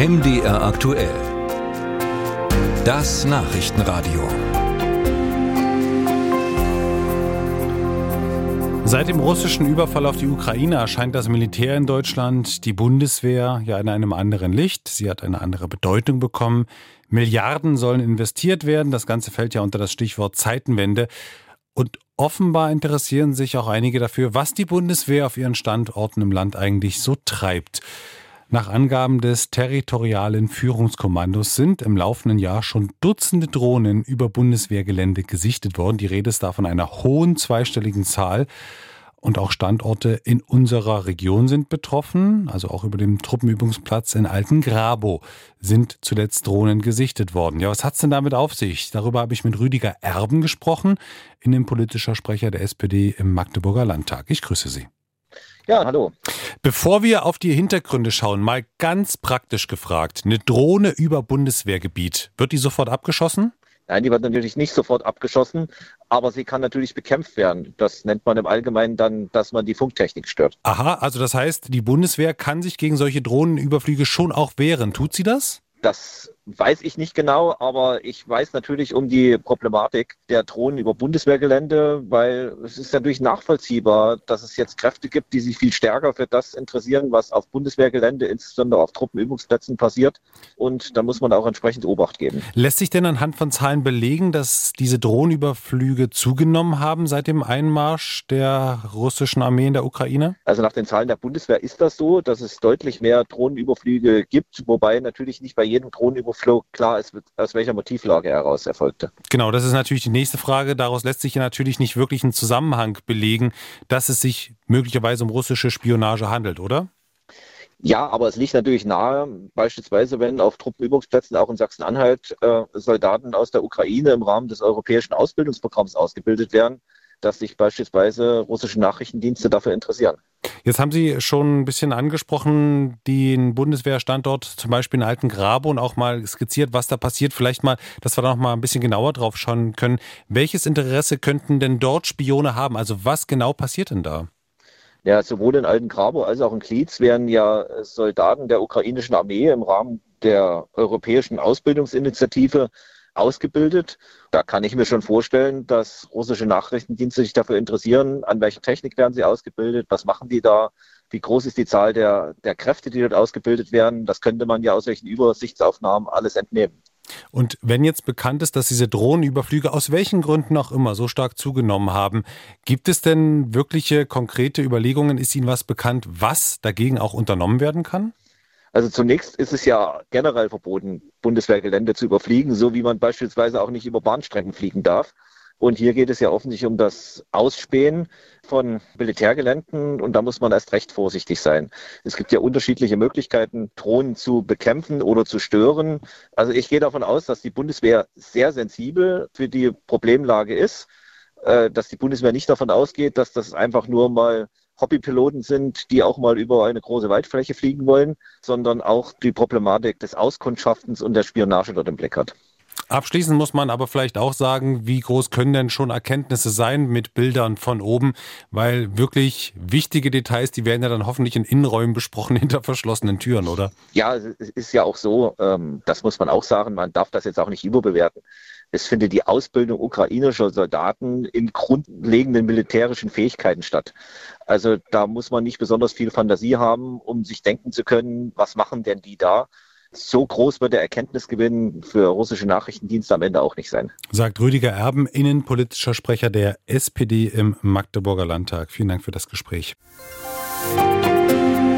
MDR aktuell. Das Nachrichtenradio. Seit dem russischen Überfall auf die Ukraine erscheint das Militär in Deutschland, die Bundeswehr, ja in einem anderen Licht. Sie hat eine andere Bedeutung bekommen. Milliarden sollen investiert werden. Das Ganze fällt ja unter das Stichwort Zeitenwende. Und offenbar interessieren sich auch einige dafür, was die Bundeswehr auf ihren Standorten im Land eigentlich so treibt. Nach Angaben des territorialen Führungskommandos sind im laufenden Jahr schon Dutzende Drohnen über Bundeswehrgelände gesichtet worden. Die Rede ist da von einer hohen zweistelligen Zahl. Und auch Standorte in unserer Region sind betroffen. Also auch über dem Truppenübungsplatz in Altengrabo sind zuletzt Drohnen gesichtet worden. Ja, was hat's denn damit auf sich? Darüber habe ich mit Rüdiger Erben gesprochen, innenpolitischer Sprecher der SPD im Magdeburger Landtag. Ich grüße Sie. Ja, hallo. Bevor wir auf die Hintergründe schauen, mal ganz praktisch gefragt. Eine Drohne über Bundeswehrgebiet, wird die sofort abgeschossen? Nein, die wird natürlich nicht sofort abgeschossen, aber sie kann natürlich bekämpft werden. Das nennt man im Allgemeinen dann, dass man die Funktechnik stört. Aha, also das heißt, die Bundeswehr kann sich gegen solche Drohnenüberflüge schon auch wehren. Tut sie das? Das weiß ich nicht genau, aber ich weiß natürlich um die Problematik der Drohnen über Bundeswehrgelände, weil es ist natürlich nachvollziehbar, dass es jetzt Kräfte gibt, die sich viel stärker für das interessieren, was auf Bundeswehrgelände, insbesondere auf Truppenübungsplätzen passiert. Und da muss man auch entsprechend Obacht geben. Lässt sich denn anhand von Zahlen belegen, dass diese Drohnenüberflüge zugenommen haben seit dem Einmarsch der russischen Armee in der Ukraine? Also nach den Zahlen der Bundeswehr ist das so, dass es deutlich mehr Drohnenüberflüge gibt, wobei natürlich nicht bei jedem Drohnenüberflug Flow klar ist, aus welcher Motivlage heraus erfolgte. Genau, das ist natürlich die nächste Frage. Daraus lässt sich ja natürlich nicht wirklich ein Zusammenhang belegen, dass es sich möglicherweise um russische Spionage handelt, oder? Ja, aber es liegt natürlich nahe, beispielsweise wenn auf Truppenübungsplätzen auch in Sachsen-Anhalt äh, Soldaten aus der Ukraine im Rahmen des europäischen Ausbildungsprogramms ausgebildet werden, dass sich beispielsweise russische Nachrichtendienste dafür interessieren. Jetzt haben Sie schon ein bisschen angesprochen, den Bundeswehrstandort zum Beispiel in Altengrabe und auch mal skizziert, was da passiert. Vielleicht mal, dass wir da noch mal ein bisschen genauer drauf schauen können. Welches Interesse könnten denn dort Spione haben? Also was genau passiert denn da? Ja, sowohl in Altengrabo als auch in Gliez werden ja Soldaten der ukrainischen Armee im Rahmen der europäischen Ausbildungsinitiative ausgebildet. Da kann ich mir schon vorstellen, dass russische Nachrichtendienste sich dafür interessieren, an welcher Technik werden sie ausgebildet, was machen die da, wie groß ist die Zahl der, der Kräfte, die dort ausgebildet werden. Das könnte man ja aus solchen Übersichtsaufnahmen alles entnehmen. Und wenn jetzt bekannt ist, dass diese Drohnenüberflüge aus welchen Gründen auch immer so stark zugenommen haben, gibt es denn wirkliche konkrete Überlegungen? Ist Ihnen was bekannt, was dagegen auch unternommen werden kann? Also zunächst ist es ja generell verboten, Bundeswehrgelände zu überfliegen, so wie man beispielsweise auch nicht über Bahnstrecken fliegen darf. Und hier geht es ja offensichtlich um das Ausspähen von Militärgeländen und da muss man erst recht vorsichtig sein. Es gibt ja unterschiedliche Möglichkeiten, Drohnen zu bekämpfen oder zu stören. Also ich gehe davon aus, dass die Bundeswehr sehr sensibel für die Problemlage ist, äh, dass die Bundeswehr nicht davon ausgeht, dass das einfach nur mal Hobbypiloten sind, die auch mal über eine große Waldfläche fliegen wollen, sondern auch die Problematik des Auskundschaftens und der Spionage dort im Blick hat. Abschließend muss man aber vielleicht auch sagen, wie groß können denn schon Erkenntnisse sein mit Bildern von oben, weil wirklich wichtige Details, die werden ja dann hoffentlich in Innenräumen besprochen hinter verschlossenen Türen, oder? Ja, es ist ja auch so, ähm, das muss man auch sagen, man darf das jetzt auch nicht überbewerten. Es findet die Ausbildung ukrainischer Soldaten in grundlegenden militärischen Fähigkeiten statt. Also da muss man nicht besonders viel Fantasie haben, um sich denken zu können, was machen denn die da? So groß wird der Erkenntnisgewinn für russische Nachrichtendienste am Ende auch nicht sein. Sagt Rüdiger Erben, innenpolitischer Sprecher der SPD im Magdeburger Landtag. Vielen Dank für das Gespräch. Musik